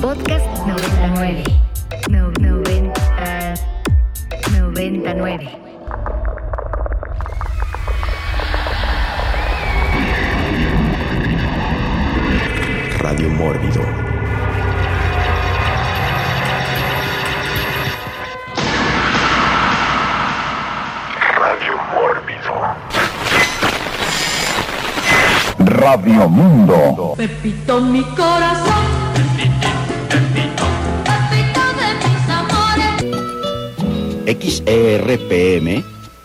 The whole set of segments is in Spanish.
Podcast 99. No, 90, 99. Radio Mórbido. Radio Mórbido. Radio Mundo. Pepito, mi corazón. XERPM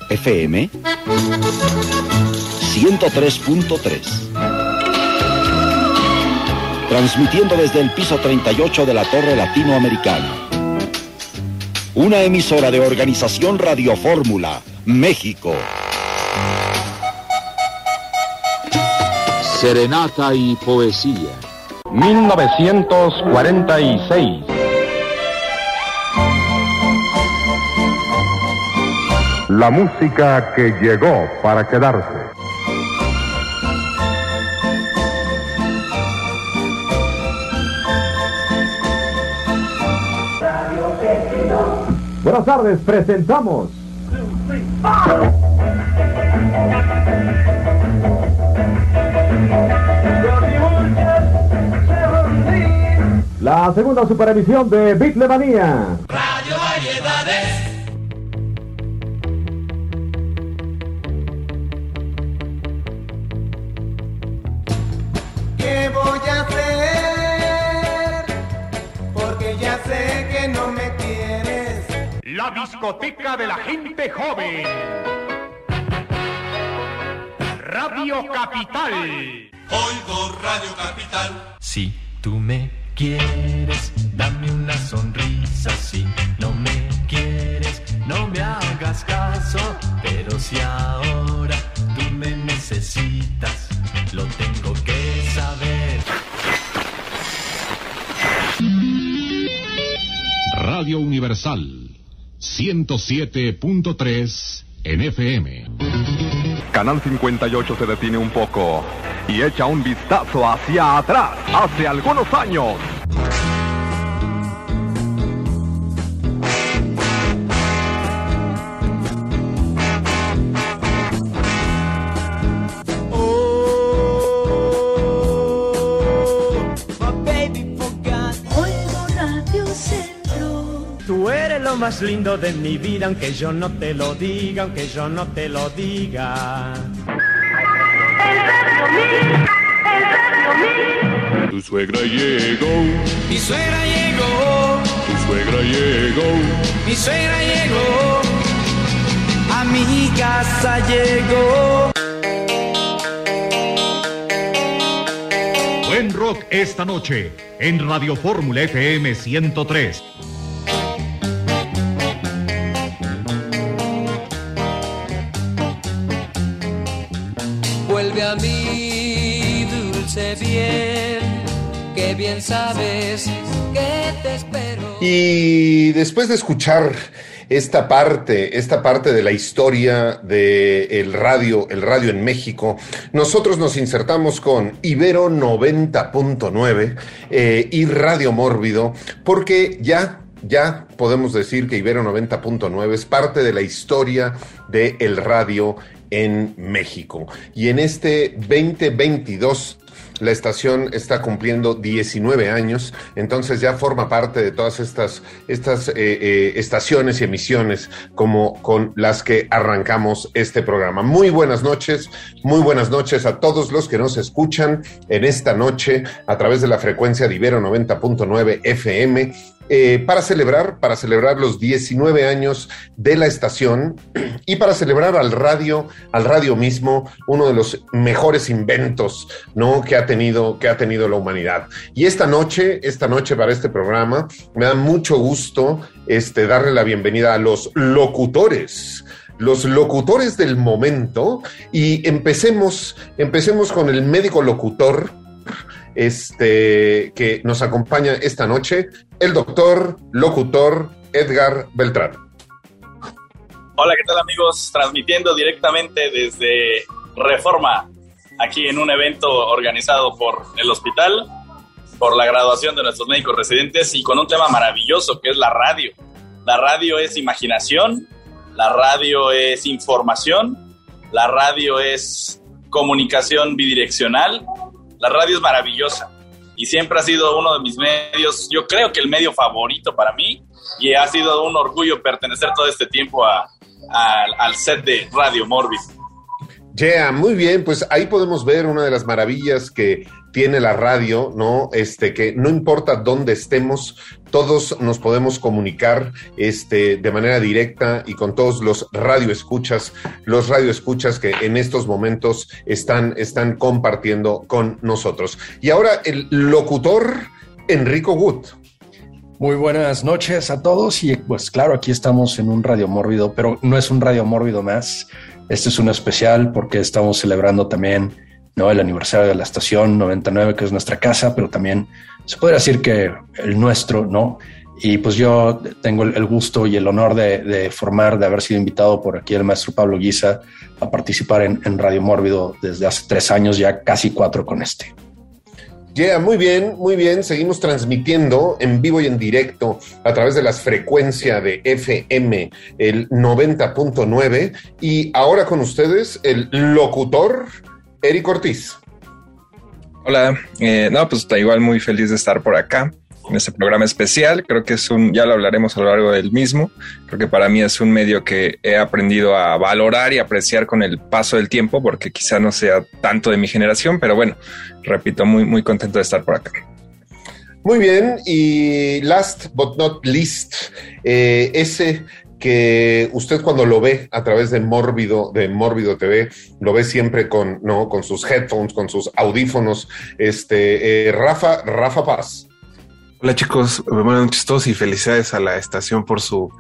FM 103.3. Transmitiendo desde el piso 38 de la Torre Latinoamericana. Una emisora de Organización Radio Fórmula, México. Serenata y poesía. 1946. La música que llegó para quedarse. Buenas tardes, presentamos. La segunda superemisión de Bitlemanía. Discoteca de la gente joven. Radio Capital. Oigo Radio Capital. Si tú me quieres, dame una sonrisa. Si no me quieres, no me hagas caso. Pero si ahora tú me necesitas, lo tengo que saber. Radio Universal 107.3 en FM. Canal 58 se detiene un poco y echa un vistazo hacia atrás, hace algunos años. Más lindo de mi vida, aunque yo no te lo diga, aunque yo no te lo diga. Tu suegra llegó, Mi suegra llegó, tu suegra llegó. mi suegra llegó. A mi casa llegó. Buen rock esta noche en Radio Fórmula FM 103. Dulce bien, que bien sabes que te espero. Y después de escuchar esta parte, esta parte de la historia del el radio, el radio en México, nosotros nos insertamos con Ibero 90.9 eh, y Radio Mórbido, porque ya ya podemos decir que Ibero 90.9 es parte de la historia del el radio en México. Y en este 2022 la estación está cumpliendo 19 años, entonces ya forma parte de todas estas, estas eh, eh, estaciones y emisiones como con las que arrancamos este programa. Muy buenas noches, muy buenas noches a todos los que nos escuchan en esta noche a través de la frecuencia de Ibero 90.9 FM. Eh, para celebrar, para celebrar los 19 años de la estación y para celebrar al radio, al radio mismo, uno de los mejores inventos, ¿no? Que ha tenido, que ha tenido la humanidad. Y esta noche, esta noche para este programa, me da mucho gusto, este, darle la bienvenida a los locutores los locutores del momento y empecemos, empecemos con el médico locutor este, que nos acompaña esta noche, el doctor locutor Edgar Beltrán. Hola, ¿qué tal amigos? Transmitiendo directamente desde Reforma, aquí en un evento organizado por el hospital. por la graduación de nuestros médicos residentes y con un tema maravilloso que es la radio. La radio es imaginación, la radio es información, la radio es comunicación bidireccional, la radio es maravillosa y siempre ha sido uno de mis medios, yo creo que el medio favorito para mí y ha sido un orgullo pertenecer todo este tiempo al set de Radio Morbid. Yeah, muy bien, pues ahí podemos ver una de las maravillas que tiene la radio, ¿no? Este, que no importa dónde estemos, todos nos podemos comunicar este, de manera directa y con todos los radioescuchas, los radioescuchas que en estos momentos están, están compartiendo con nosotros. Y ahora el locutor Enrico Gut. Muy buenas noches a todos y pues claro, aquí estamos en un radio mórbido, pero no es un radio mórbido más. Este es un especial porque estamos celebrando también ¿no? el aniversario de la estación 99, que es nuestra casa, pero también se puede decir que el nuestro, ¿no? Y pues yo tengo el, gusto y el honor de, formar, de haber sido invitado por aquí el maestro Pablo Guisa a participar en, en Radio Mórbido desde hace tres años, ya casi cuatro con este. Yeah, muy bien, muy bien. Seguimos transmitiendo en vivo y en directo a través de las frecuencias de FM, el 90.9. Y ahora con ustedes, el locutor Eric Ortiz. Hola, eh, no, pues está igual muy feliz de estar por acá en este programa especial. Creo que es un, ya lo hablaremos a lo largo del mismo. Creo que para mí es un medio que he aprendido a valorar y apreciar con el paso del tiempo, porque quizá no sea tanto de mi generación, pero bueno, repito, muy, muy contento de estar por acá. Muy bien, y last but not least, eh, ese que usted cuando lo ve a través de Mórbido, de Mórbido TV, lo ve siempre con, ¿no? con sus headphones, con sus audífonos. Este, eh, Rafa, Rafa Paz. Hola chicos, buenas noches todos y felicidades a la estación por su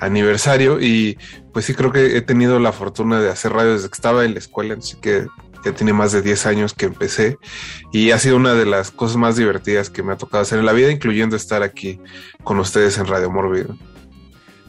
aniversario. Y pues sí, creo que he tenido la fortuna de hacer radio desde que estaba en la escuela, así que ya tiene más de 10 años que empecé y ha sido una de las cosas más divertidas que me ha tocado hacer en la vida, incluyendo estar aquí con ustedes en Radio Morbido.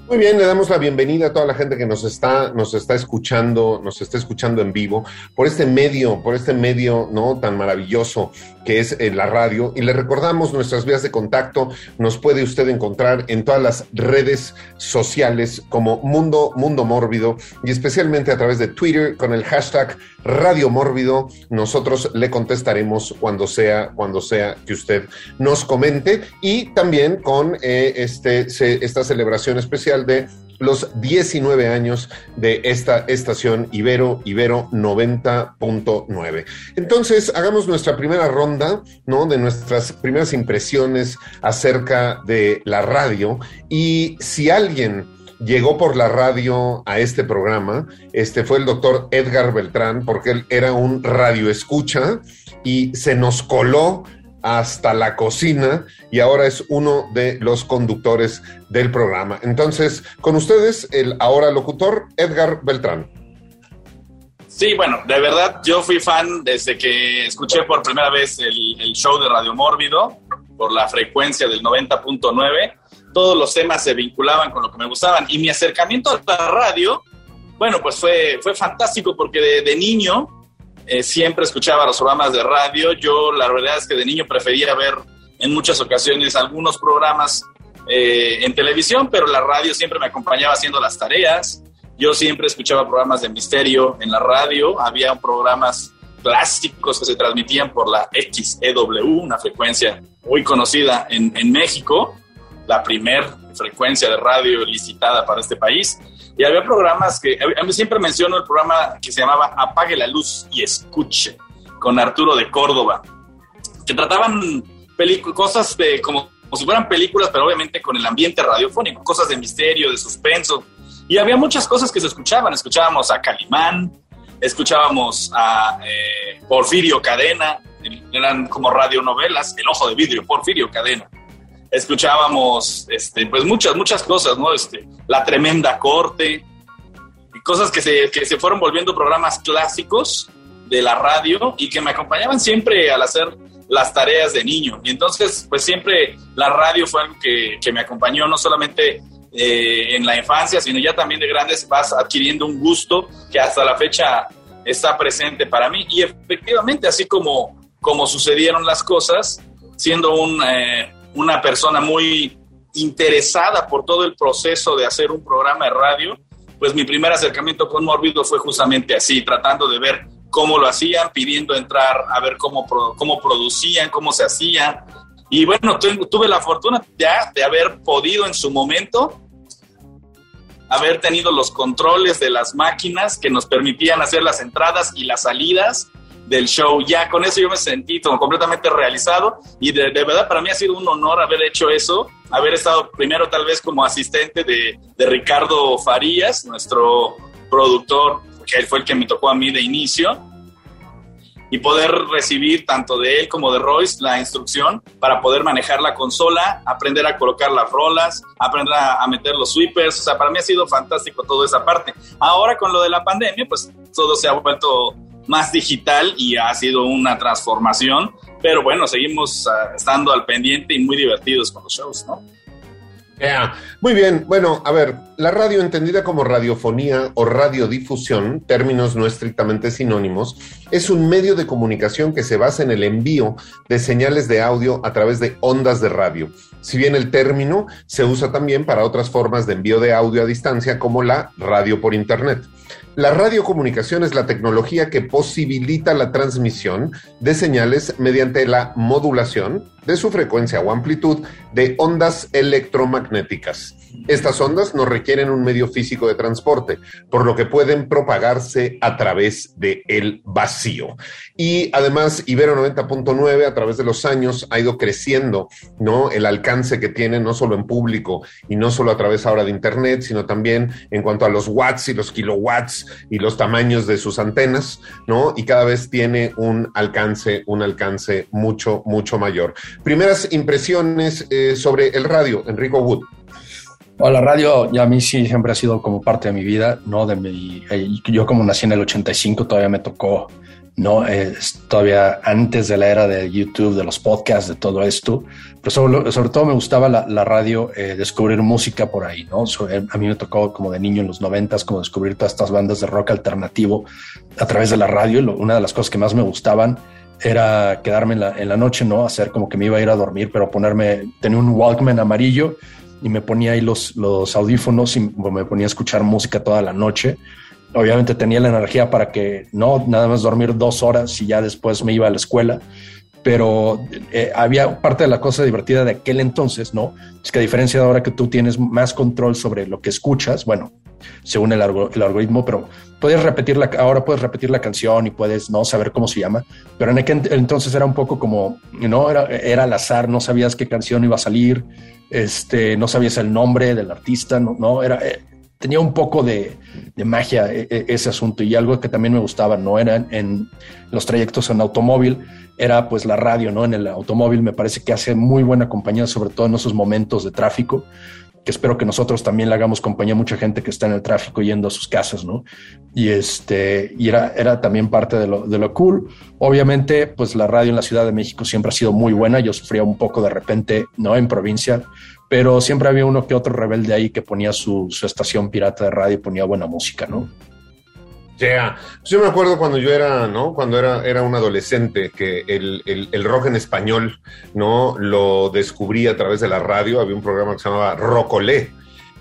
Muy bien, le damos la bienvenida a toda la gente que nos está, nos está escuchando, nos está escuchando en vivo por este medio, por este medio no tan maravilloso que es eh, la radio. Y le recordamos nuestras vías de contacto. Nos puede usted encontrar en todas las redes sociales como Mundo, Mundo Mórbido y especialmente a través de Twitter con el hashtag Radio Mórbido. Nosotros le contestaremos cuando sea, cuando sea que usted nos comente y también con eh, este, esta celebración especial de los 19 años de esta estación Ibero, Ibero 90.9. Entonces, hagamos nuestra primera ronda, ¿no? De nuestras primeras impresiones acerca de la radio. Y si alguien llegó por la radio a este programa, este fue el doctor Edgar Beltrán, porque él era un radio escucha y se nos coló hasta la cocina y ahora es uno de los conductores del programa. Entonces, con ustedes, el ahora locutor Edgar Beltrán. Sí, bueno, de verdad yo fui fan desde que escuché por primera vez el, show de Radio Mórbido por la frecuencia del 90.9. Todos los temas se vinculaban con lo que me gustaban y mi acercamiento a la radio, bueno, pues fue, fue fantástico porque de niño eh, siempre escuchaba los programas de radio. Yo la verdad es que de niño prefería ver en muchas ocasiones algunos programas eh, en televisión, pero la radio siempre me acompañaba haciendo las tareas. Yo siempre escuchaba programas de misterio en la radio. Había programas clásicos que se transmitían por la XEW, una frecuencia muy conocida en, en México, la primer frecuencia de radio licitada para este país. Y había programas que, a mí siempre menciono el programa que se llamaba Apague la luz y escuche, con Arturo de Córdoba, que trataban cosas de, como, como si fueran películas, pero obviamente con el ambiente radiofónico, cosas de misterio, de suspenso. Y había muchas cosas que se escuchaban. Escuchábamos a Calimán, escuchábamos a eh, Porfirio Cadena, eran como radionovelas, El Ojo de Vidrio, Porfirio Cadena escuchábamos este, pues muchas, muchas cosas, ¿no? Este, la tremenda corte, y cosas que se, que se fueron volviendo programas clásicos de la radio y que me acompañaban siempre al hacer las tareas de niño. Y entonces, pues siempre la radio fue algo que, que me acompañó no solamente eh, en la infancia, sino ya también de grandes vas adquiriendo un gusto que hasta la fecha está presente para mí. Y efectivamente, así como, como sucedieron las cosas, siendo un, eh, una persona muy interesada por todo el proceso de hacer un programa de radio, pues mi primer acercamiento con Mórbido fue justamente así, tratando de ver cómo lo hacían, pidiendo entrar a ver cómo, cómo producían, cómo se hacían. Y bueno, tuve la fortuna ya de haber podido en su momento haber tenido los controles de las máquinas que nos permitían hacer las entradas y las salidas del show. Ya con eso yo me sentí completamente realizado y de, verdad para mí ha sido un honor haber hecho eso, haber estado primero tal vez como asistente de, de Ricardo Farías, nuestro productor, que él fue el que me tocó a mí de inicio, y poder recibir tanto de él como de Royce la instrucción para poder manejar la consola, aprender a colocar las rolas, aprender a, a, meter los sweepers. O sea, para mí ha sido fantástico toda esa parte. Ahora con lo de la pandemia, pues todo se ha vuelto más digital y ha sido una transformación, pero bueno, seguimos uh, estando al pendiente y muy divertidos con los shows, ¿no? Muy bien, bueno, a ver, la radio entendida como radiofonía o radiodifusión, términos no estrictamente sinónimos, es un medio de comunicación que se basa en el envío de señales de audio a través de ondas de radio. Si bien el término se usa también para otras formas de envío de audio a distancia como la radio por Internet. La radiocomunicación es la tecnología que posibilita la transmisión de señales mediante la modulación de su frecuencia o amplitud de ondas electromagnéticas. Estas ondas no requieren un medio físico de transporte, por lo que pueden propagarse a través del el vacío. Y además, Ibero 90.9 a través de los años ha ido creciendo, ¿no? El alcance que tiene no solo en público y no solo a través ahora de internet, sino también en cuanto a los watts y los kilowatts y los tamaños de sus antenas, ¿no? Y cada vez tiene un alcance, un alcance mucho, mucho mayor. Primeras impresiones eh, sobre el radio, Enrico Wood. La radio ya a mí sí siempre ha sido como parte de mi vida, ¿no? De mi, eh, yo como nací en el 85 todavía me tocó, ¿no? Es todavía antes de la era de YouTube, de los podcasts, de todo esto. Pero sobre, sobre todo me gustaba la, la radio, eh, descubrir música por ahí, ¿no? a mí me tocó como de niño en los noventas, como descubrir todas estas bandas de rock alternativo a través de la radio. una de las cosas que más me gustaban era quedarme en la, en la, noche, ¿no? Hacer como que me iba a ir a dormir, pero ponerme, tenía un Walkman amarillo y me ponía ahí los, los audífonos y me ponía a escuchar música toda la noche. Obviamente tenía la energía para que no nada más dormir dos horas y ya después me iba a la escuela, pero eh, había parte de la cosa divertida de aquel entonces, ¿no? Es que a diferencia de ahora que tú tienes más control sobre lo que escuchas, bueno, según el, el algoritmo, pero puedes repetir la, ahora puedes repetir la canción y puedes no saber cómo se llama, pero en aquel entonces era un poco como, no, era, era al azar, no sabías qué canción iba a salir, este, no sabías el nombre del artista, no, era, eh, tenía un poco de, de magia e, e, ese asunto. Y algo que también me gustaba, no era en los trayectos en automóvil, era pues la radio, ¿no? En el automóvil me parece que hace muy buena compañía, sobre todo en esos momentos de tráfico espero que nosotros también le hagamos compañía a mucha gente que está en el tráfico yendo a sus casas, ¿no? Y este, y era, era también parte de lo, de lo cool. Obviamente, pues la radio en la Ciudad de México siempre ha sido muy buena. Yo sufría un poco de repente, ¿no? En provincia, pero siempre había uno que otro rebelde ahí que ponía su, su estación pirata de radio y ponía buena música, ¿no? Yeah. Yo me acuerdo cuando yo era, ¿no? Cuando era, era un adolescente, que el, el, el, rock en español, ¿no? Lo descubrí a través de la radio. Había un programa que se llamaba Rocolé.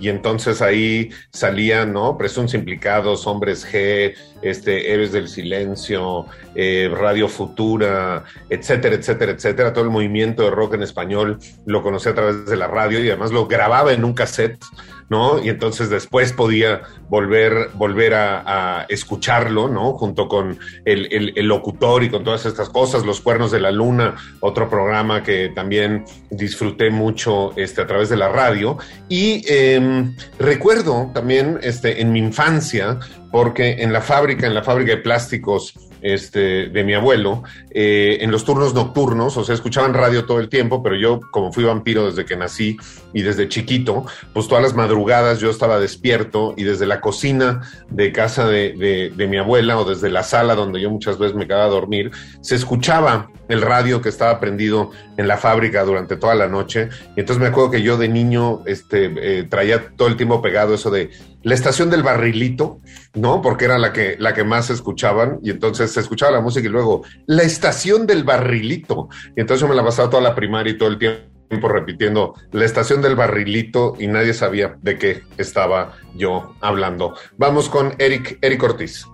Y entonces ahí salían, ¿no? Presuntos implicados, hombres G, este, Héroes del Silencio, eh, Radio Futura, etcétera, etcétera, etcétera. Todo el movimiento de rock en español lo conocí a través de la radio y además lo grababa en un cassette ¿no? Y entonces después podía volver, volver a, escucharlo, ¿no? Junto con el, el, locutor y con todas estas cosas, Los Cuernos de la Luna, otro programa que también disfruté mucho este, a través de la radio. Y eh, recuerdo también este, en mi infancia, porque en la fábrica, en la fábrica de plásticos, este, de mi abuelo, eh, en los turnos nocturnos, o sea, escuchaban radio todo el tiempo, pero yo, como fui vampiro desde que nací y desde chiquito, pues todas las madrugadas yo estaba despierto y desde la cocina de casa de, de, mi abuela o desde la sala donde yo muchas veces me quedaba a dormir, se escuchaba el radio que estaba prendido en la fábrica durante toda la noche. Y entonces me acuerdo que yo de niño este, eh, traía todo el tiempo pegado eso de la estación del barrilito, ¿no? Porque era la que, la que más escuchaban y entonces se escuchaba la música y luego la estación del barrilito. Y entonces yo me la pasaba toda la primaria y todo el tiempo repitiendo la estación del barrilito y nadie sabía de qué estaba yo hablando. Vamos con Eric, Eric Ortiz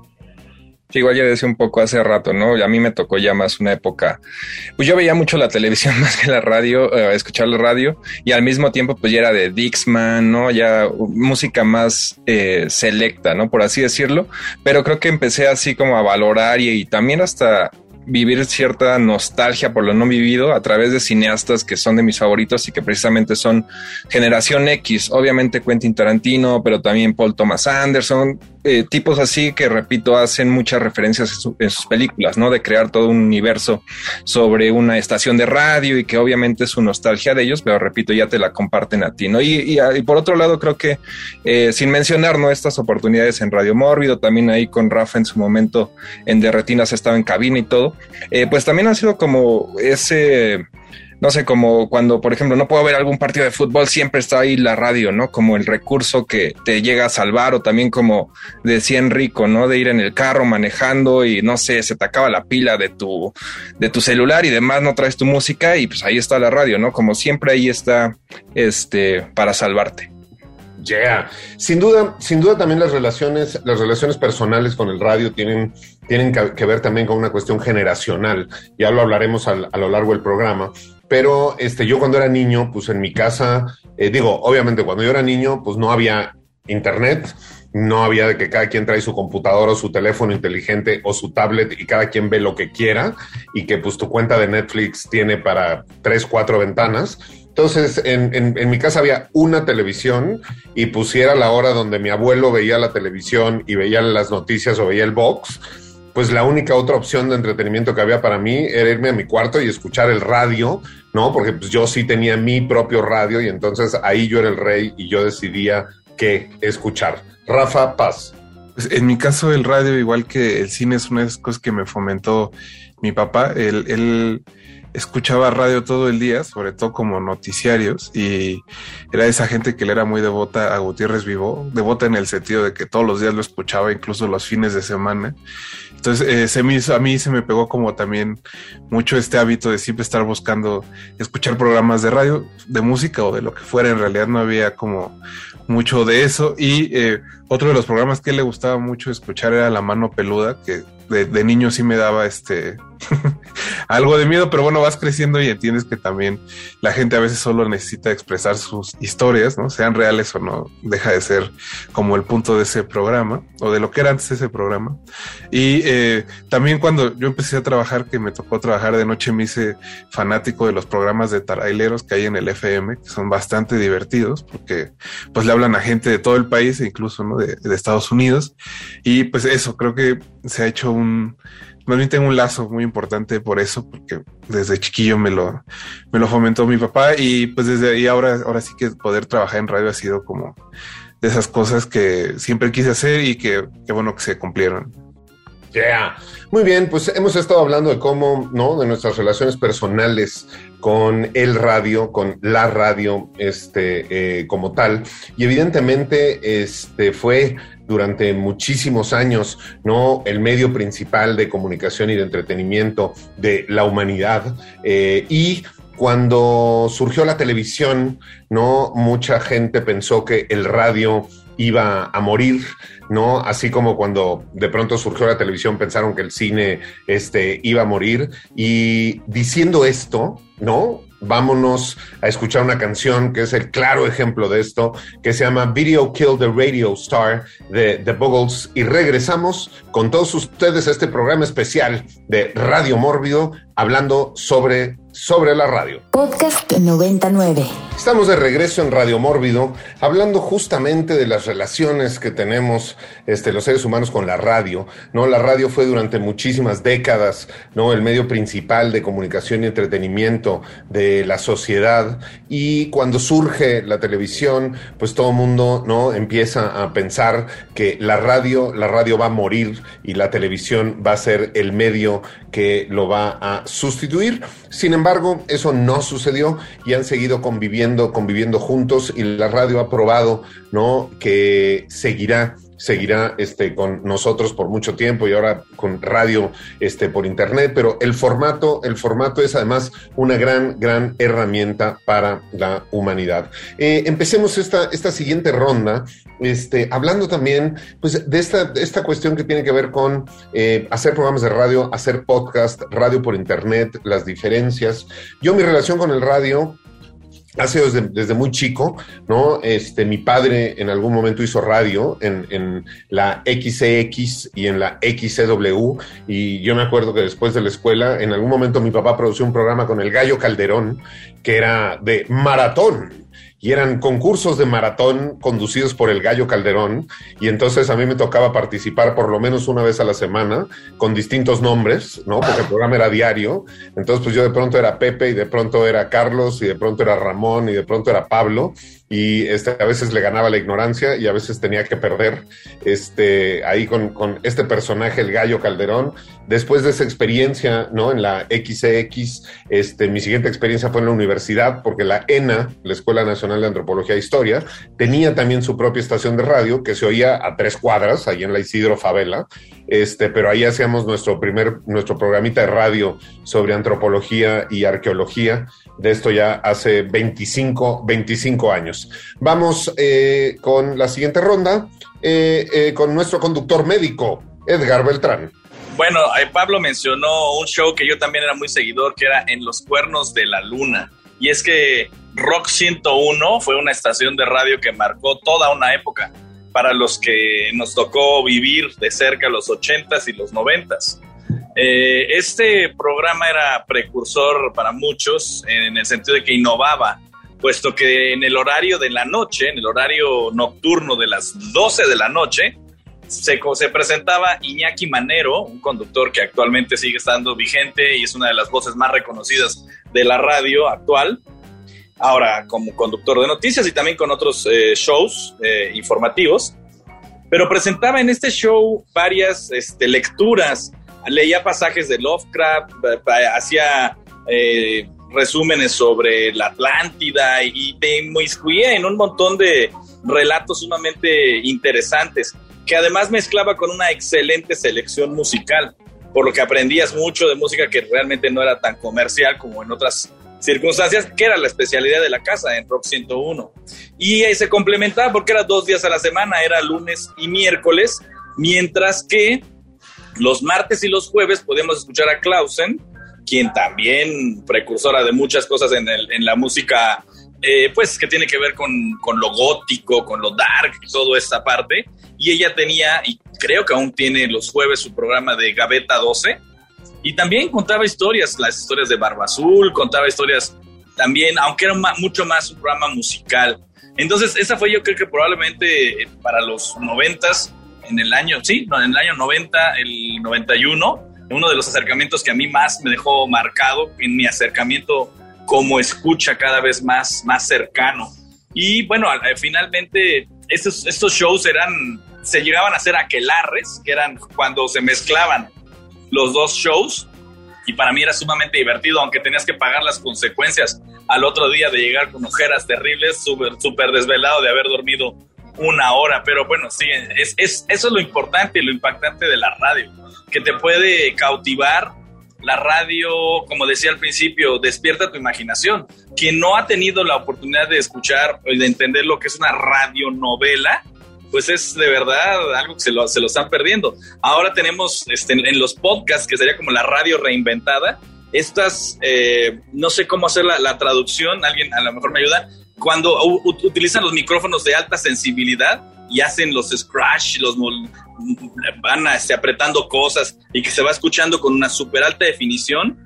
igual ya decía un poco hace rato, ¿no? A mí me tocó ya más una época, pues yo veía mucho la televisión más que la radio, eh, escuchar la radio, y al mismo tiempo pues ya era de Dixman, ¿no? Ya música más eh, selecta, ¿no? Por así decirlo, pero creo que empecé así como a valorar y también hasta vivir cierta nostalgia por lo no vivido a través de cineastas que son de mis favoritos y que precisamente son generación X, obviamente Quentin Tarantino, pero también Paul Thomas Anderson, eh, tipos así que, repito, hacen muchas referencias en, sus películas, ¿no? De crear todo un universo sobre una estación de radio y que obviamente es su nostalgia de ellos, pero repito, ya te la comparten a ti, ¿no? Y, y, por otro lado, creo que eh, sin mencionar, ¿no? Estas oportunidades en Radio Mórbido, también ahí con Rafa en su momento en Derretinas estaba en cabina y todo, eh, pues también ha sido como ese no sé, como cuando, por ejemplo, no puedo ver algún partido de fútbol, siempre está ahí la radio, ¿no? Como el recurso que te llega a salvar, o también como decía Enrico, ¿no? De ir en el carro manejando y no sé, se te acaba la pila de tu, de tu celular y demás, no traes tu música y pues ahí está la radio, ¿no? Como siempre ahí está, este, para salvarte. Yeah. Sin duda, sin duda también las relaciones, las relaciones personales con el radio tienen, tienen que ver también con una cuestión generacional. Ya lo hablaremos a lo largo del programa. Pero este, yo cuando era niño, pues en mi casa, eh, digo, obviamente cuando yo era niño, pues no había internet, no había de que cada quien trae su computadora o su teléfono inteligente o su tablet y cada quien ve lo que quiera y que pues tu cuenta de Netflix tiene para tres, cuatro ventanas. Entonces, en, en, en, mi casa había una televisión y pusiera la hora donde mi abuelo veía la televisión y veía las noticias o veía el box pues la única otra opción de entretenimiento que había para mí era irme a mi cuarto y escuchar el radio, ¿no? Porque pues yo sí tenía mi propio radio y entonces ahí yo era el rey y yo decidía qué escuchar. Rafa Paz. Pues en mi caso el radio, igual que el cine, es una de las cosas que me fomentó mi papá. Él, él escuchaba radio todo el día, sobre todo como noticiarios, y era esa gente que le era muy devota a Gutiérrez Vivo, devota en el sentido de que todos los días lo escuchaba, incluso los fines de semana. Entonces, eh, se me hizo, a mí se me pegó como también mucho este hábito de siempre estar buscando escuchar programas de radio, de música o de lo que fuera. En realidad no había como mucho de eso. Y eh, otro de los programas que le gustaba mucho escuchar era La Mano Peluda, que de, niño sí me daba este algo de miedo, pero bueno, vas creciendo y entiendes que también la gente a veces solo necesita expresar sus historias, ¿no? Sean reales o no, deja de ser como el punto de ese programa o de lo que era antes ese programa. Y eh, también cuando yo empecé a trabajar, que me tocó trabajar de noche, me hice fanático de los programas de taraileros que hay en el FM, que son bastante divertidos porque pues le hablan a gente de todo el país e incluso ¿no? de, de Estados Unidos. Y pues eso, creo que se ha hecho un, más un lazo muy importante por eso, porque desde chiquillo me lo, me lo fomentó mi papá y pues desde ahí ahora, ahora sí que poder trabajar en radio ha sido como de esas cosas que siempre quise hacer y que, que bueno que se cumplieron. Yeah. Muy bien, pues hemos estado hablando de cómo, ¿no? De nuestras relaciones personales con el radio, con la radio, este, eh, como tal. Y evidentemente, este, fue durante muchísimos años, ¿no? El medio principal de comunicación y de entretenimiento de la humanidad. Eh, y cuando surgió la televisión, ¿no? Mucha gente pensó que el radio iba a morir, ¿no? Así como cuando de pronto surgió la televisión pensaron que el cine este, iba a morir. Y diciendo esto, ¿no? vámonos a escuchar una canción que es el claro ejemplo de esto, que se llama Video Kill the Radio Star de The Buggles. Y regresamos con todos ustedes a este programa especial de Radio Mórbido, hablando sobre sobre la radio. Podcast 99. Estamos de regreso en Radio Mórbido, hablando justamente de las relaciones que tenemos este, los seres humanos con la radio. ¿no? La radio fue durante muchísimas décadas ¿no? el medio principal de comunicación y entretenimiento de la sociedad. Y cuando surge la televisión, pues todo el mundo ¿no? empieza a pensar que la radio, la radio va a morir y la televisión va a ser el medio que lo va a sustituir. Sin embargo, embargo, eso no sucedió y han seguido conviviendo, conviviendo juntos y la radio ha probado, ¿no? Que seguirá seguirá este, con nosotros por mucho tiempo y ahora con radio este, por internet, pero el formato, el formato es además una gran, gran herramienta para la humanidad. Eh, empecemos esta, esta siguiente ronda este, hablando también pues, de esta, esta cuestión que tiene que ver con eh, hacer programas de radio, hacer podcast, radio por internet, las diferencias. Yo mi relación con el radio ha sido desde, muy chico, ¿no? Este, mi padre en algún momento hizo radio en, en, la XCX y en la XCW, y yo me acuerdo que después de la escuela, en algún momento mi papá produció un programa con el Gallo Calderón, que era de maratón, y eran concursos de maratón conducidos por el Gallo Calderón y entonces a mí me tocaba participar por lo menos una vez a la semana con distintos nombres, ¿no? Porque el programa era diario, entonces pues yo de pronto era Pepe y de pronto era Carlos y de pronto era Ramón y de pronto era Pablo y este, a veces le ganaba la ignorancia y a veces tenía que perder este, ahí con, con, este personaje, el gallo Calderón. Después de esa experiencia, ¿no? En la XCX, este, mi siguiente experiencia fue en la universidad, porque la ENA, la Escuela Nacional de Antropología e Historia, tenía también su propia estación de radio que se oía a tres cuadras, ahí en la Isidro Favela, este, pero ahí hacíamos nuestro primer, nuestro programita de radio sobre antropología y arqueología de esto ya hace 25, 25 años. Vamos eh, con la siguiente ronda, eh, eh, con nuestro conductor médico, Edgar Beltrán. Bueno, Pablo mencionó un show que yo también era muy seguidor, que era En los Cuernos de la Luna. Y es que Rock 101 fue una estación de radio que marcó toda una época para los que nos tocó vivir de cerca los 80s y los 90s. Eh, este programa era precursor para muchos en el sentido de que innovaba, puesto que en el horario de la noche, en el horario nocturno de las 12 de la noche, se, se, presentaba Iñaki Manero, un conductor que actualmente sigue estando vigente y es una de las voces más reconocidas de la radio actual. Ahora como conductor de noticias y también con otros eh, shows eh, informativos. Pero presentaba en este show varias este, lecturas leía pasajes de Lovecraft, hacía eh, resúmenes sobre la Atlántida y te inmiscuía en un montón de relatos sumamente interesantes, que además mezclaba con una excelente selección musical, por lo que aprendías mucho de música que realmente no era tan comercial como en otras circunstancias, que era la especialidad de la casa en Rock 101. Y se complementaba porque era dos días a la semana, era lunes y miércoles, mientras que los martes y los jueves podemos escuchar a Clausen, quien también precursora de muchas cosas en, la música, eh, pues que tiene que ver con, lo gótico, con lo dark, toda esta parte. Y ella tenía, y creo que aún tiene los jueves su programa de Gaveta 12. Y también contaba historias, las historias de Barba Azul, contaba historias también, aunque era mucho más un programa musical. Entonces, esa fue yo creo que probablemente eh, para los noventas en el año, sí, en el año 90, el 91, uno de los acercamientos que a mí más me dejó marcado en mi acercamiento como escucha cada vez más, más cercano. Y bueno, finalmente estos, estos shows eran, se llegaban a ser aquelarres, que eran cuando se mezclaban los dos shows. Y para mí era sumamente divertido, aunque tenías que pagar las consecuencias al otro día de llegar con ojeras terribles, súper super desvelado de haber dormido una hora, pero bueno, sí, es, es, eso es lo importante lo impactante de la radio, que te puede cautivar. La radio, como decía al principio, despierta tu imaginación. Quien no ha tenido la oportunidad de escuchar y de entender lo que es una radionovela, pues es de verdad algo que se lo, se lo están perdiendo. Ahora tenemos este, en los podcasts, que sería como la radio reinventada, estas, eh, no sé cómo hacer la, la, traducción, alguien a lo mejor me ayuda, cuando utilizan los micrófonos de alta sensibilidad y hacen los scratch, los van este, apretando cosas y que se va escuchando con una súper alta definición,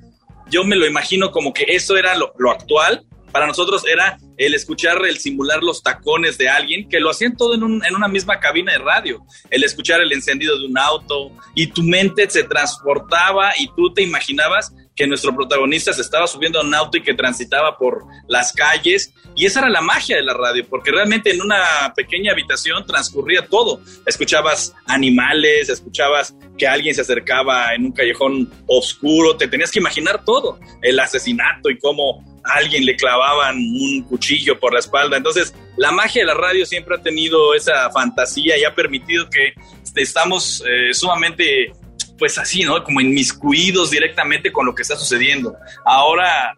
yo me lo imagino como que eso era lo, actual. Para nosotros era el escuchar, el simular los tacones de alguien, que lo hacían todo en, en una misma cabina de radio, el escuchar el encendido de un auto y tu mente se transportaba y tú te imaginabas que nuestro protagonista se estaba subiendo a un auto y que transitaba por las calles. Y esa era la magia de la radio, porque realmente en una pequeña habitación transcurría todo. Escuchabas animales, escuchabas que alguien se acercaba en un callejón oscuro, te tenías que imaginar todo, el asesinato y cómo alguien le clavaban un cuchillo por la espalda. Entonces, la magia de la radio siempre ha tenido esa fantasía y ha permitido que estamos eh, sumamente pues así, ¿no? Como inmiscuidos directamente con lo que está sucediendo. Ahora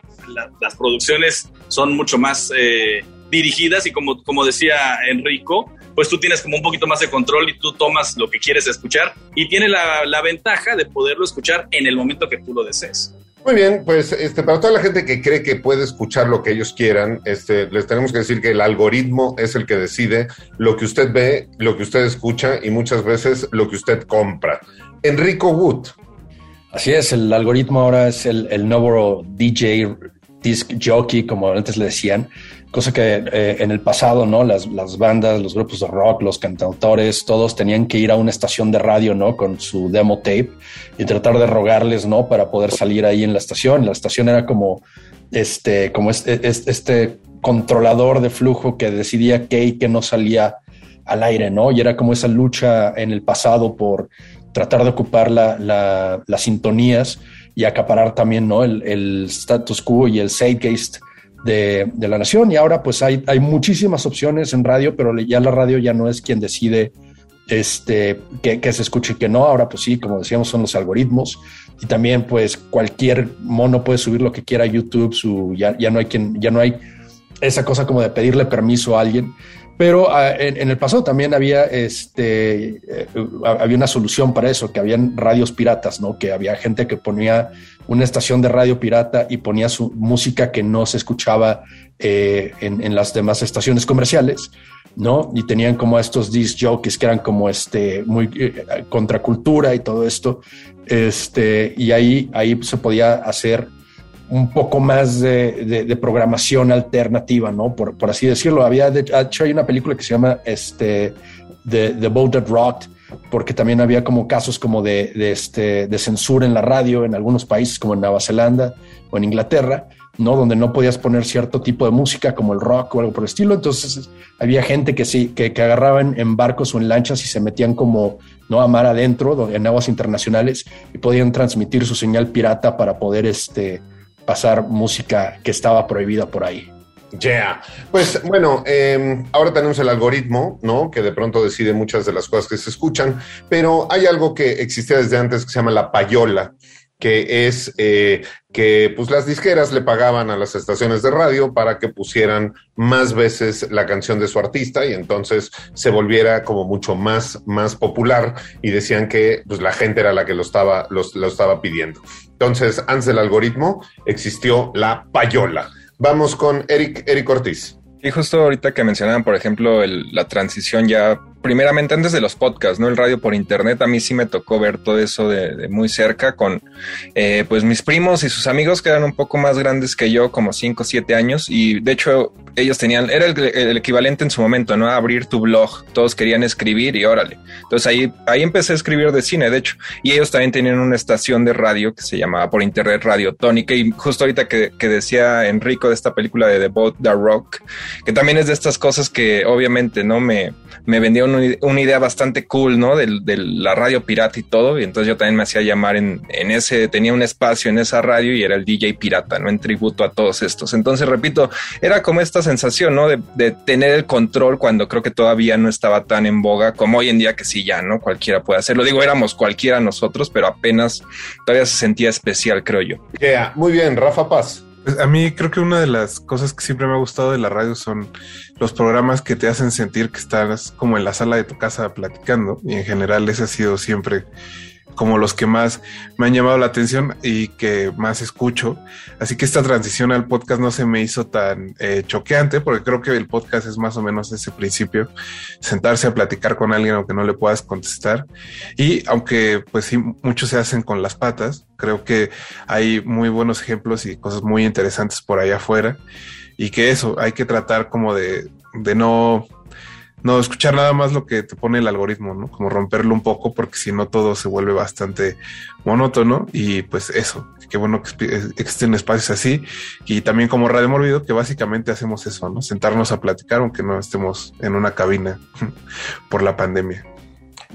las producciones son mucho más eh, dirigidas y como, como decía Enrico, pues tú tienes como un poquito más de control y tú tomas lo que quieres escuchar y tiene la, la ventaja de poderlo escuchar en el momento que tú lo desees. Muy bien, pues este, para toda la gente que cree que puede escuchar lo que ellos quieran, este, les tenemos que decir que el algoritmo es el que decide lo que usted ve, lo que usted escucha y muchas veces lo que usted compra. Enrico Wood. Así es, el algoritmo ahora es el, el nuevo DJ disc jockey, como antes le decían, cosa que eh, en el pasado, ¿no? Las, bandas, los grupos de rock, los cantautores, todos tenían que ir a una estación de radio, ¿no? Con su demo tape y tratar de rogarles, ¿no? Para poder salir ahí en la estación. La estación era como este, como este, este controlador de flujo que decidía qué y qué no salía al aire, ¿no? Y era como esa lucha en el pasado por tratar de ocupar la, las sintonías y acaparar también ¿no? el, el status quo y el zeitgeist de, la nación. Y ahora pues hay, hay muchísimas opciones en radio, pero ya la radio ya no es quien decide este, que, se escuche y que no. Ahora pues sí, como decíamos, son los algoritmos. Y también pues cualquier mono puede subir lo que quiera a YouTube. Su, ya, ya no hay quien, ya no hay esa cosa como de pedirle permiso a alguien. Pero uh, en, el pasado también había, este, uh, había una solución para eso, que habían radios piratas, ¿no? Que había gente que ponía una estación de radio pirata y ponía su música que no se escuchaba eh, en, en, las demás estaciones comerciales, ¿no? Y tenían como estos disc que eran como este, muy eh, contracultura y todo esto. Este, y ahí, ahí se podía hacer un poco más de, de, programación alternativa, ¿no? Por, por así decirlo. Había, hecho, hay una película que se llama este, The, The Boat That Rocked, porque también había como casos como de, este, de censura en la radio en algunos países, como en Nueva Zelanda o en Inglaterra, ¿no? Donde no podías poner cierto tipo de música como el rock o algo por el estilo. Entonces había gente que sí, que, que agarraban en barcos o en lanchas y se metían como no a mar adentro, en aguas internacionales, y podían transmitir su señal pirata para poder este, pasar música que estaba prohibida por ahí. Yeah. Pues bueno, eh, ahora tenemos el algoritmo, ¿no? Que de pronto decide muchas de las cosas que se escuchan, pero hay algo que existía desde antes que se llama la payola, que es eh, que pues las disqueras le pagaban a las estaciones de radio para que pusieran más veces la canción de su artista y entonces se volviera como mucho más, más popular y decían que pues la gente era la que lo estaba, los, lo estaba pidiendo. Entonces, antes del algoritmo existió la payola. Vamos con Eric, Eric Ortiz. Y justo ahorita que mencionaban, por ejemplo, el, la transición ya, primeramente antes de los podcasts, ¿no? El radio por internet, a mí sí me tocó ver todo eso de, muy cerca con, eh, pues, mis primos y sus amigos que eran un poco más grandes que yo, como 5 o 7 años, y de hecho ellos tenían, era el, equivalente en su momento, ¿no? Abrir tu blog, todos querían escribir y órale. Entonces ahí, ahí empecé a escribir de cine, de hecho, y ellos también tenían una estación de radio que se llamaba por internet Radio Tónica, y justo ahorita que, que decía Enrico de esta película de The Boat The Rock, que también es de estas cosas que obviamente no me, me vendía una, idea bastante cool, ¿no? De, de, la radio pirata y todo. Y entonces yo también me hacía llamar en, en ese, tenía un espacio en esa radio y era el DJ pirata, ¿no? En tributo a todos estos. Entonces, repito, era como esta sensación, ¿no? De, de tener el control cuando creo que todavía no estaba tan en boga como hoy en día que sí ya, ¿no? Cualquiera puede hacerlo. Digo, éramos cualquiera nosotros, pero apenas todavía se sentía especial, creo yo. Yeah, muy bien, Rafa Paz. Pues a mí creo que una de las cosas que siempre me ha gustado de la radio son los programas que te hacen sentir que estás como en la sala de tu casa platicando y en general ese ha sido siempre como los que más me han llamado la atención y que más escucho. Así que esta transición al podcast no se me hizo tan eh, choqueante porque creo que el podcast es más o menos ese principio, sentarse a platicar con alguien aunque no le puedas contestar. Y aunque pues sí, muchos se hacen con las patas, creo que hay muy buenos ejemplos y cosas muy interesantes por allá afuera y que eso hay que tratar como de, de no no escuchar nada más lo que te pone el algoritmo, ¿no? Como romperlo un poco, porque si no todo se vuelve bastante monótono. Y pues eso, qué bueno que existen espacios así. Y también como Radio Morbido, que básicamente hacemos eso, ¿no? Sentarnos a platicar, aunque no estemos en una cabina por la pandemia.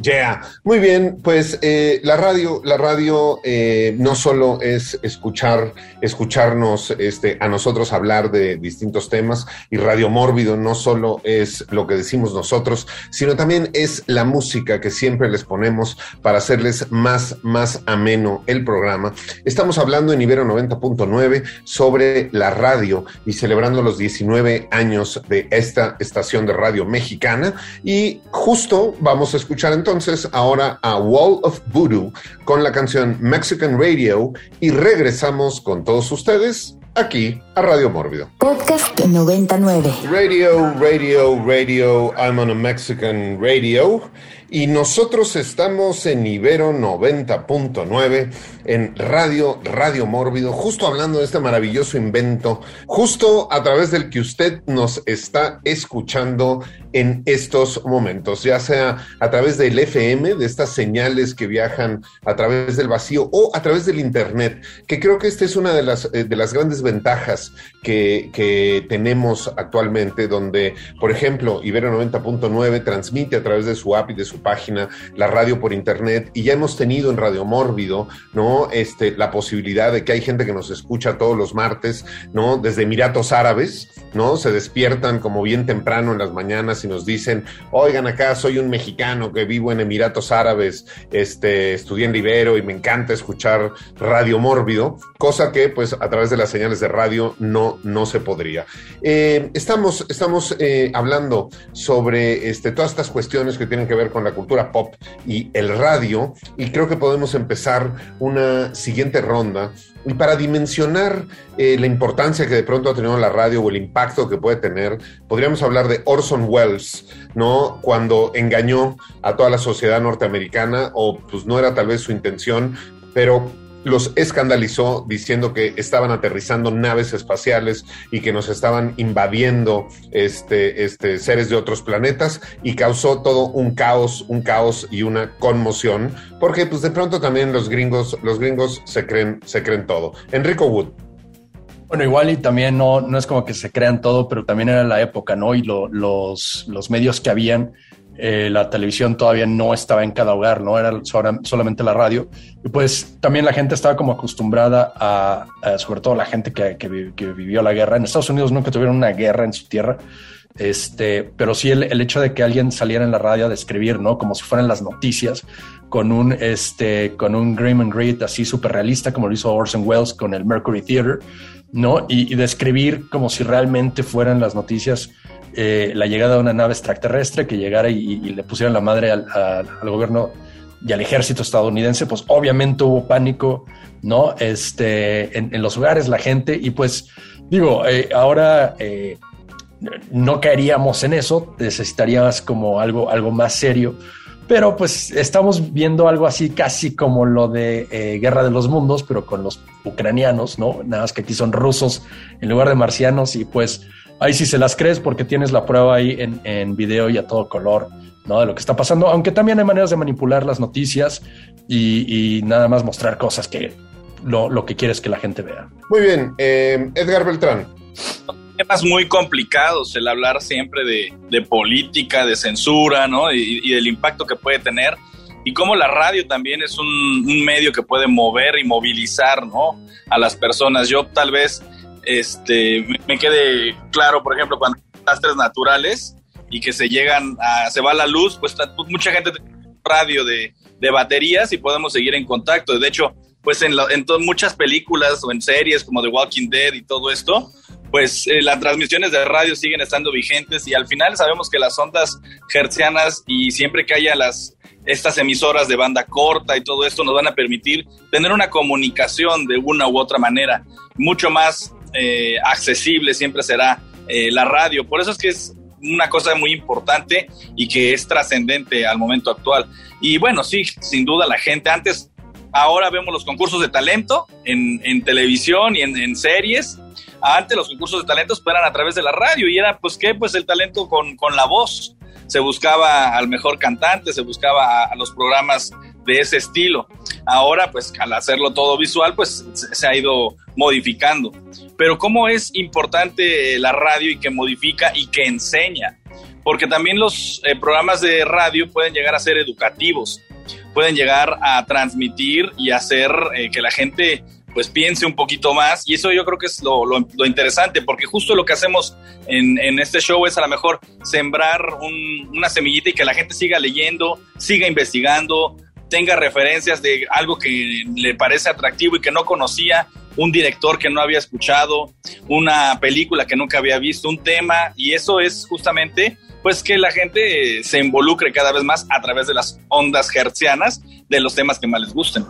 Yeah, muy bien. Pues eh, la radio, la radio eh, no solo es escuchar, escucharnos, este, a nosotros hablar de distintos temas y Radio Mórbido no solo es lo que decimos nosotros, sino también es la música que siempre les ponemos para hacerles más, más ameno el programa. Estamos hablando en Ibero 90.9 sobre la radio y celebrando los 19 años de esta estación de radio mexicana y justo vamos a escuchar entonces ahora a Wall of Voodoo con la canción Mexican Radio y regresamos con todos ustedes aquí a Radio Mórbido. Podcast 99. Radio, radio, radio, I'm on a Mexican radio. Y nosotros estamos en Ibero 90.9, en Radio, Radio Mórbido, justo hablando de este maravilloso invento, justo a través del que usted nos está escuchando en estos momentos, ya sea a través del FM, de estas señales que viajan a través del vacío o a través del Internet, que creo que esta es una de las, eh, de las grandes ventajas que, tenemos actualmente, donde, por ejemplo, Ibero 90.9 transmite a través de su app y de su página la radio por Internet y ya hemos tenido en Radio Mórbido, ¿no? Este, la posibilidad de que hay gente que nos escucha todos los martes, ¿no? Desde Emiratos Árabes, ¿no? Se despiertan como bien temprano en las mañanas y nos dicen, oigan, acá soy un mexicano que vivo en Emiratos Árabes, este, estudié en Libero y me encanta escuchar Radio Mórbido, cosa que pues a través de las señales de radio no, no se podría. Eh, estamos estamos eh, hablando sobre este, todas estas cuestiones que tienen que ver con la cultura pop y el radio y creo que podemos empezar una siguiente ronda y para dimensionar eh, la importancia que de pronto ha tenido la radio o el impacto que puede tener, podríamos hablar de Orson Welles, ¿no? Cuando engañó a toda la sociedad norteamericana, o pues no era tal vez su intención, pero los escandalizó diciendo que estaban aterrizando naves espaciales y que nos estaban invadiendo este, este, seres de otros planetas y causó todo un caos, un caos y una conmoción, porque pues de pronto también los gringos, los gringos se creen, se creen todo. Enrico Wood. Bueno, igual y también no, no es como que se crean todo, pero también era la época, ¿no? Y los, los medios que habían eh, la televisión todavía no estaba en cada hogar, no era solamente la radio. Y pues también la gente estaba como acostumbrada a, sobre todo la gente que, que, vivió la guerra. En Estados Unidos nunca tuvieron una guerra en su tierra, este, pero sí el, el, hecho de que alguien saliera en la radio a describir, ¿no? Como si fueran las noticias, con un, este, con un Grim and Grit así súper realista, como lo hizo Orson Welles con el Mercury Theater, ¿no? Y, describir como si realmente fueran las noticias eh, la llegada de una nave extraterrestre que llegara y, le pusieran la madre al, gobierno y al ejército estadounidense, pues obviamente hubo pánico, ¿no? Este, en, los hogares, la gente, y pues digo, eh, ahora eh, no caeríamos en eso, necesitarías como algo, algo más serio, pero pues estamos viendo algo así casi como lo de Guerra de los Mundos, pero con los ucranianos, ¿no? Nada más que aquí son rusos en lugar de marcianos y pues ahí sí se las crees porque tienes la prueba ahí en, en video y a todo color, ¿no? De lo que está pasando, aunque también hay maneras de manipular las noticias y, nada más mostrar cosas que lo, lo, que quieres que la gente vea. Muy bien, eh, Edgar Beltrán. Temas muy complicados, el hablar siempre de, de política, de censura, ¿no? Y, y, del impacto que puede tener. Y cómo la radio también es un, un medio que puede mover y movilizar, ¿no? A las personas. Yo tal vez este, me quede claro, por ejemplo, cuando desastres naturales y que se llegan a, se va la luz, pues, pues mucha gente tiene radio de, de, baterías y podemos seguir en contacto. De hecho, pues en, en muchas películas o en series como The Walking Dead y todo esto, pues eh, las transmisiones de radio siguen estando vigentes y al final sabemos que las ondas hertzianas y siempre que haya las estas emisoras de banda corta y todo esto nos van a permitir tener una comunicación de una u otra manera mucho más eh, accesible siempre será eh, la radio. Por eso es que es una cosa muy importante y que es trascendente al momento actual. Y bueno, sí, sin duda la gente antes, ahora vemos los concursos de talento en, televisión y en, series. Antes los concursos de talentos eran a través de la radio y era pues qué, pues el talento con, con la voz. se buscaba al mejor cantante, se buscaba a, los programas de ese estilo. Ahora, pues al hacerlo todo visual, pues se ha ido modificando. Pero cómo es importante la radio y que modifica y que enseña. Porque también los eh, programas de radio pueden llegar a ser educativos, pueden llegar a transmitir y hacer eh, que la gente pues piense un poquito más. Y eso yo creo que es lo, interesante porque justo lo que hacemos en, este show es a lo mejor sembrar un, una semillita y que la gente siga leyendo, siga investigando, tenga referencias de algo que le parece atractivo y que no conocía, un director que no había escuchado, una película que nunca había visto, un tema. Y eso es justamente pues que la gente se involucre cada vez más a través de las ondas hertzianas de los temas que más les gusten.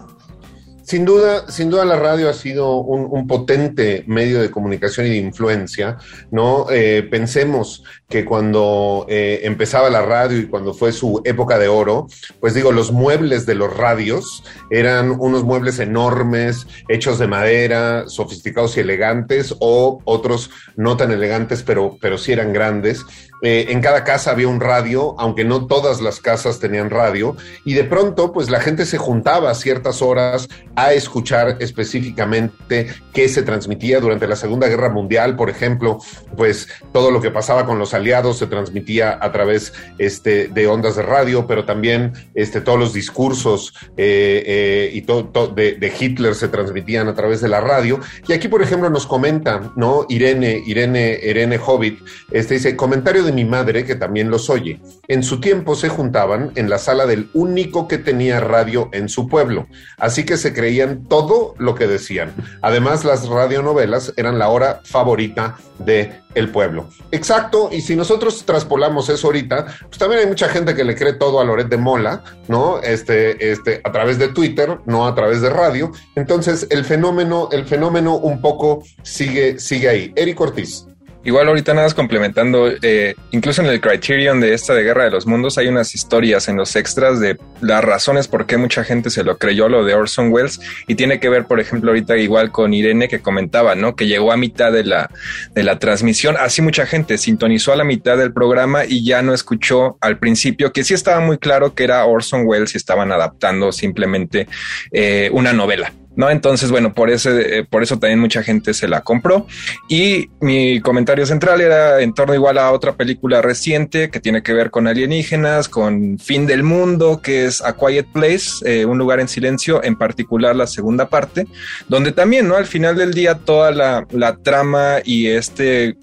Sin duda, sin duda la radio ha sido un, potente medio de comunicación y de influencia, ¿no? Eh, pensemos que cuando eh, empezaba la radio y cuando fue su época de oro, pues digo, los muebles de los radios eran unos muebles enormes, hechos de madera, sofisticados y elegantes, o otros no tan elegantes, pero, pero sí eran grandes. Eh, en cada casa había un radio, aunque no todas las casas tenían radio, y de pronto, pues la gente se juntaba a ciertas horas a escuchar específicamente qué se transmitía durante la Segunda Guerra Mundial, por ejemplo, pues todo lo que pasaba con los aliados se transmitía a través este, de ondas de radio, pero también este, todos los discursos eh, eh, y de, Hitler se transmitían a través de la radio. Y aquí, por ejemplo, nos comenta, ¿no? Irene, Irene, Irene Hobbit, este dice, comentario de mi madre, que también los oye. En su tiempo se juntaban en la sala del único que tenía radio en su pueblo, así que se creían todo lo que decían. Además, las radionovelas eran la hora favorita de el pueblo. Exacto, y si nosotros traspolamos eso ahorita, pues también hay mucha gente que le cree todo a Loret de Mola, ¿no? Este, este, a través de Twitter, no a través de radio. Entonces, el fenómeno, el fenómeno un poco sigue, sigue ahí. Eric Ortiz. Igual ahorita nada más complementando, eh, incluso en el Criterion de esta de Guerra de los Mundos hay unas historias en los extras de las razones por qué mucha gente se lo creyó lo de Orson Welles y tiene que ver, por ejemplo, ahorita igual con Irene que comentaba, ¿no? Que llegó a mitad de la, de la transmisión, así mucha gente sintonizó a la mitad del programa y ya no escuchó al principio, que sí estaba muy claro que era Orson Welles y estaban adaptando simplemente eh, una novela. ¿No? Entonces, bueno, por, ese, eh, por eso también mucha gente se la compró. Y mi comentario central era en torno igual a otra película reciente que tiene que ver con alienígenas, con Fin del Mundo, que es A Quiet Place, eh, un lugar en silencio, en particular la segunda parte, donde también, ¿no? Al final del día toda la, la trama y este,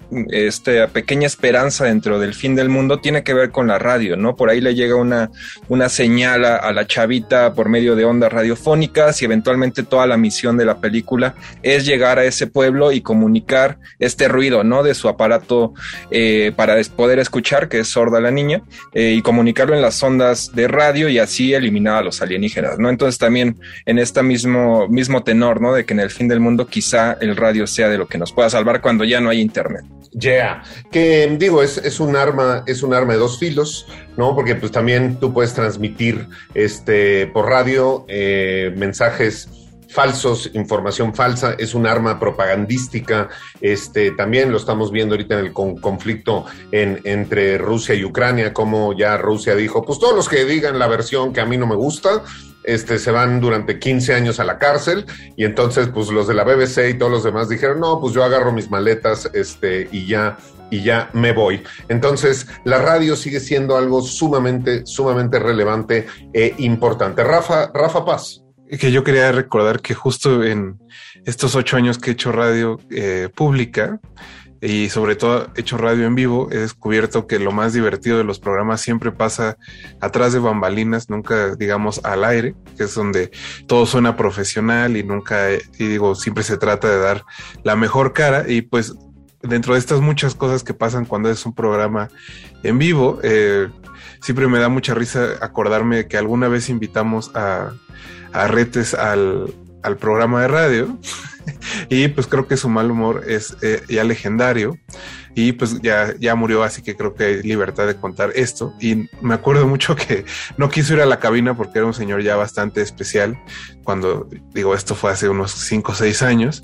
pequeña esperanza dentro del fin del mundo tiene que ver con la radio, ¿no? Por ahí le llega una, una señal a, a la chavita por medio de ondas radiofónicas y eventualmente toda la misión de la película es llegar a ese pueblo y comunicar este ruido, ¿no? De su aparato eh, para poder escuchar, que es sorda la niña, eh, y comunicarlo en las ondas de radio y así eliminar a los alienígenas, ¿no? Entonces también en este mismo, mismo tenor, ¿no? De que en el fin del mundo quizá el radio sea de lo que nos pueda salvar cuando ya no hay internet. Yeah, que digo, es, es un arma, es un arma de dos filos, ¿no? Porque pues también tú puedes transmitir este por radio eh, mensajes falsos, información falsa, es un arma propagandística. Este, también lo estamos viendo ahorita en el conflicto en, entre Rusia y Ucrania, como ya Rusia dijo, pues todos los que digan la versión que a mí no me gusta, este, se van durante 15 años a la cárcel y entonces pues los de la BBC y todos los demás dijeron, no, pues yo agarro mis maletas este, y ya y ya me voy. Entonces, la radio sigue siendo algo sumamente, sumamente relevante e importante. Rafa, Rafa Paz que yo quería recordar que justo en estos ocho años que he hecho radio eh, pública y sobre todo he hecho radio en vivo, he descubierto que lo más divertido de los programas siempre pasa atrás de bambalinas, nunca digamos al aire, que es donde todo suena profesional y nunca, y digo, siempre se trata de dar la mejor cara. Y pues dentro de estas muchas cosas que pasan cuando es un programa en vivo, eh, siempre me da mucha risa acordarme que alguna vez invitamos a, a Retes al, al programa de radio. Y pues creo que su mal humor es eh, ya legendario y pues ya, ya murió, así que creo que hay libertad de contar esto. Y me acuerdo mucho que no quiso ir a la cabina porque era un señor ya bastante especial, cuando digo esto fue hace unos 5 o 6 años,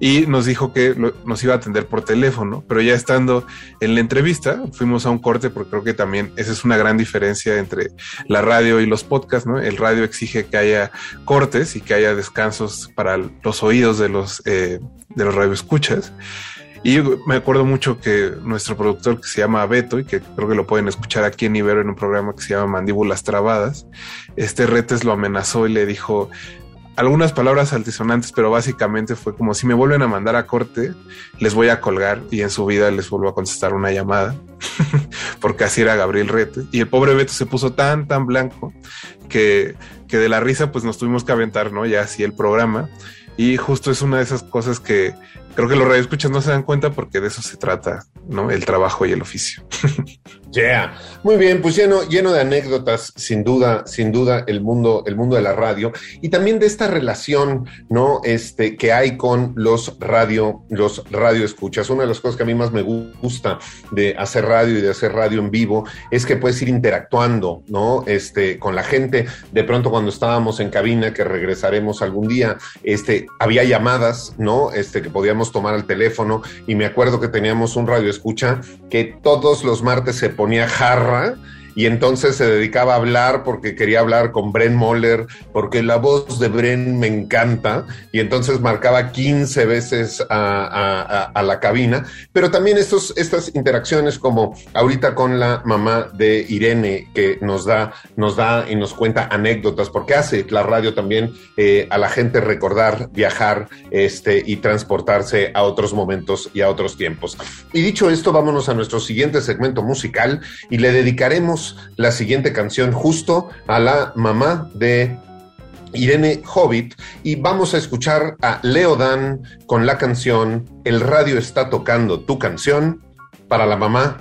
y nos dijo que nos iba a atender por teléfono, pero ya estando en la entrevista, fuimos a un corte porque creo que también esa es una gran diferencia entre la radio y los podcasts, ¿no? El radio exige que haya cortes y que haya descansos para los oídos de los, eh, de los radioescuchas. Y me acuerdo mucho que nuestro productor que se llama Beto y que creo que lo pueden escuchar aquí en Ibero en un programa que se llama Mandíbulas Trabadas, este Retes lo amenazó y le dijo algunas palabras altisonantes, pero básicamente fue como si me vuelven a mandar a corte, les voy a colgar y en su vida les vuelvo a contestar una llamada, porque así era Gabriel Retes. Y el pobre Beto se puso tan, tan blanco que, que de la risa pues nos tuvimos que aventar, ¿no? Ya así el programa. Y justo es una de esas cosas que creo que los radioescuchas no se dan cuenta porque de eso se trata, ¿no? El trabajo y el oficio. Yeah. Muy bien, pues lleno, lleno de anécdotas, sin duda, sin duda, el mundo, el mundo de la radio y también de esta relación, ¿no? Este, que hay con los radio, los radioescuchas. Una de las cosas que a mí más me gusta de hacer radio y de hacer radio en vivo es que puedes ir interactuando, ¿no? Este, con la gente. De pronto, cuando estábamos en cabina, que regresaremos algún día, este, había llamadas, ¿no? Este, que podíamos tomar el teléfono y me acuerdo que teníamos un radio escucha que todos los martes se ponía jarra y entonces se dedicaba a hablar porque quería hablar con Bren Moller, porque la voz de Bren me encanta, y entonces marcaba 15 veces a, la cabina, pero también estos, estas interacciones como ahorita con la mamá de Irene, que nos da, nos da y nos cuenta anécdotas, porque hace la radio también eh, a la gente recordar, viajar este, y transportarse a otros momentos y a otros tiempos. Y dicho esto, vámonos a nuestro siguiente segmento musical y le dedicaremos la siguiente canción justo a la mamá de Irene Hobbit y vamos a escuchar a Leo Dan con la canción El radio está tocando tu canción para la mamá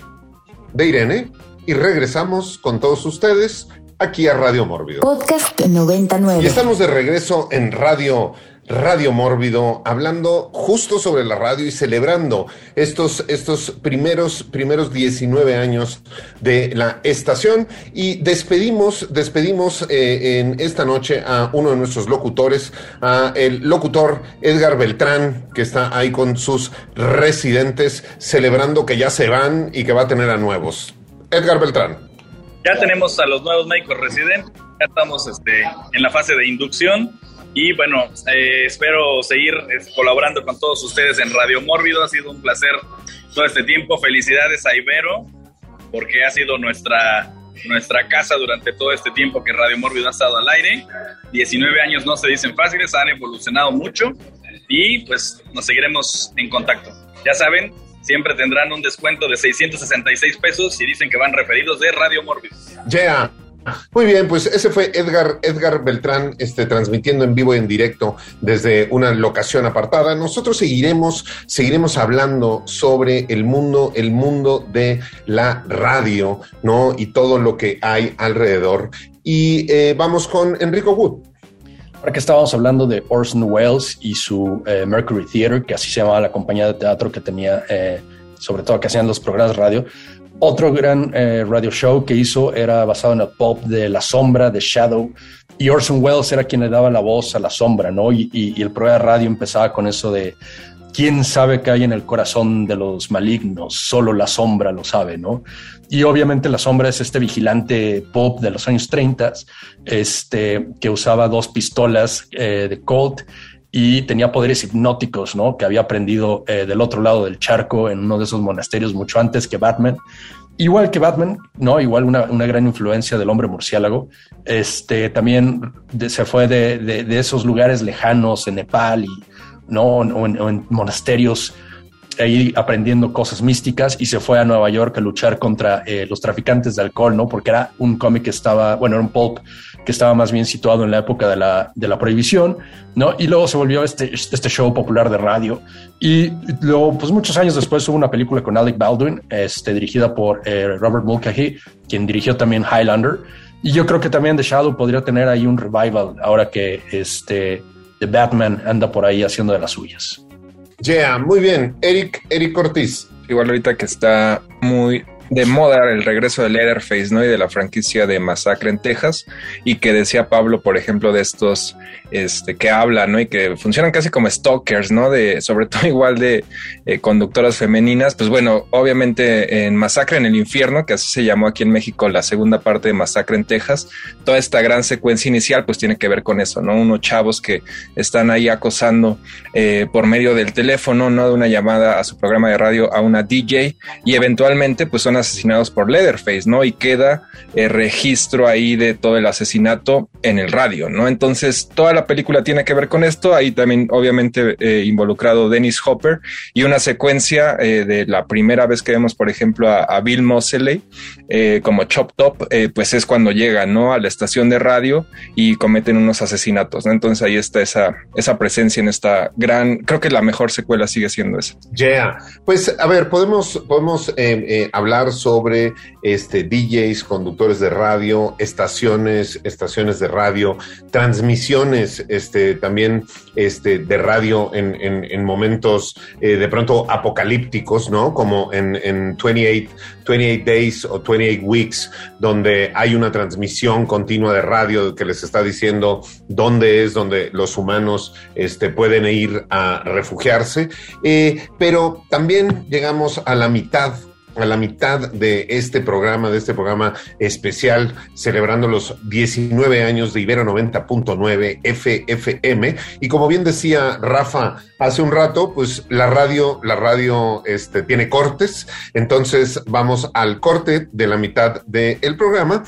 de Irene y regresamos con todos ustedes aquí a Radio Mórbido. Podcast 99. Y estamos de regreso en Radio Radio Mórbido, hablando justo sobre la radio y celebrando estos, estos primeros, primeros 19 años de la estación. Y despedimos, despedimos eh, en esta noche a uno de nuestros locutores, a el locutor Edgar Beltrán, que está ahí con sus residentes, celebrando que ya se van y que va a tener a nuevos. Edgar Beltrán. Ya tenemos a los nuevos médicos residentes, ya estamos este, en la fase de inducción y bueno, eh, espero seguir eh, colaborando con todos ustedes en Radio Mórbido. Ha sido un placer todo este tiempo. Felicidades a Ibero, porque ha sido nuestra, nuestra casa durante todo este tiempo que Radio Mórbido ha estado al aire. 19 años no se dicen fáciles, han evolucionado mucho y pues nos seguiremos en contacto. Ya saben, siempre tendrán un descuento de 666 pesos si dicen que van referidos de Radio Mórbido. Yeah. Muy bien, pues ese fue Edgar, Edgar Beltrán, este, transmitiendo en vivo y en directo desde una locación apartada. Nosotros seguiremos, seguiremos hablando sobre el mundo, el mundo de la radio, ¿no? Y todo lo que hay alrededor. Y eh, vamos con Enrico Wood. Ahora que estábamos hablando de Orson Welles y su eh, Mercury Theater, que así se llamaba la compañía de teatro que tenía, eh, sobre todo que hacían los programas de radio, otro gran eh, radio show que hizo era basado en el pop de La Sombra, de Shadow, y Orson Welles era quien le daba la voz a La Sombra, ¿no? Y, el programa de radio empezaba con eso de quién sabe qué hay en el corazón de los malignos, solo La Sombra lo sabe, ¿no? Y obviamente La Sombra es este vigilante pop de los años 30, este, que usaba dos pistolas eh, de Colt y tenía poderes hipnóticos, ¿no? Que había aprendido eh, del otro lado del charco en uno de esos monasterios mucho antes que Batman. Igual que Batman, ¿no? Igual una, una gran influencia del hombre murciélago. Este también se fue de, de, esos lugares lejanos en Nepal y, ¿no? O en, monasterios ahí aprendiendo cosas místicas y se fue a Nueva York a luchar contra eh, los traficantes de alcohol, ¿no? Porque era un cómic que estaba, bueno, era un pulp que estaba más bien situado en la época de la, de la prohibición, ¿no? Y luego se volvió este, este show popular de radio. Y luego, pues muchos años después hubo una película con Alec Baldwin, este, dirigida por eh, Robert Mulcahy, quien dirigió también Highlander. Y yo creo que también The Shadow podría tener ahí un revival ahora que este, The Batman anda por ahí haciendo de las suyas. Yeah, muy bien. Eric, Eric Ortiz. Igual ahorita que está muy de moda el regreso de Leatherface, ¿no? Y de la franquicia de Masacre en Texas. Y que decía Pablo, por ejemplo, de estos este, que hablan, ¿no? Y que funcionan casi como stalkers, ¿no? De, sobre todo igual de eh, conductoras femeninas. Pues bueno, obviamente en Masacre en el Infierno, que así se llamó aquí en México la segunda parte de Masacre en Texas, toda esta gran secuencia inicial pues tiene que ver con eso, ¿no? Unos chavos que están ahí acosando eh, por medio del teléfono, ¿no? De una llamada a su programa de radio a una DJ y eventualmente pues son asesinados por Leatherface, ¿no? Y queda eh, registro ahí de todo el asesinato en el radio, ¿no? Entonces toda la película tiene que ver con esto, ahí también obviamente eh, involucrado Dennis Hopper y una secuencia eh, de la primera vez que vemos, por ejemplo, a, Bill Moseley como Chop Top, pues es cuando llegan, ¿no? A la estación de radio y cometen unos asesinatos, ¿no? Entonces ahí está esa, esa presencia en esta gran, creo que la mejor secuela sigue siendo esa. Yeah, pues a ver, podemos, podemos hablar sobre este, DJs, conductores de radio, estaciones, estaciones de radio, transmisiones este, también este, de radio en, en, momentos eh, de pronto apocalípticos, ¿no? Como en, en 28, 28 Days o 28 Weeks, donde hay una transmisión continua de radio que les está diciendo dónde es donde los humanos este, pueden ir a refugiarse. Eh, pero también llegamos a la mitad a la mitad de este programa, de este programa especial, celebrando los 19 años de Ibero 90.9 FFM. Y como bien decía Rafa hace un rato, pues la radio, la radio este, tiene cortes. Entonces vamos al corte de la mitad del programa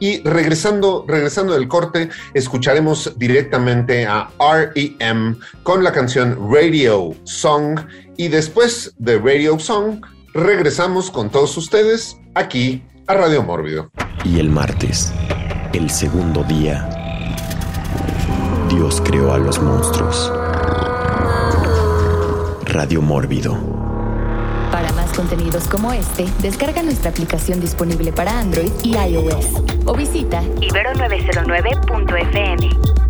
y regresando, regresando del corte, escucharemos directamente a REM con la canción Radio Song. Y después de Radio Song, regresamos con todos ustedes aquí a Radio Mórbido. Y el martes, el segundo día, Dios creó a los monstruos. Radio Mórbido. Para más contenidos como este, descarga nuestra aplicación disponible para Android y iOS o visita ibero909.fm.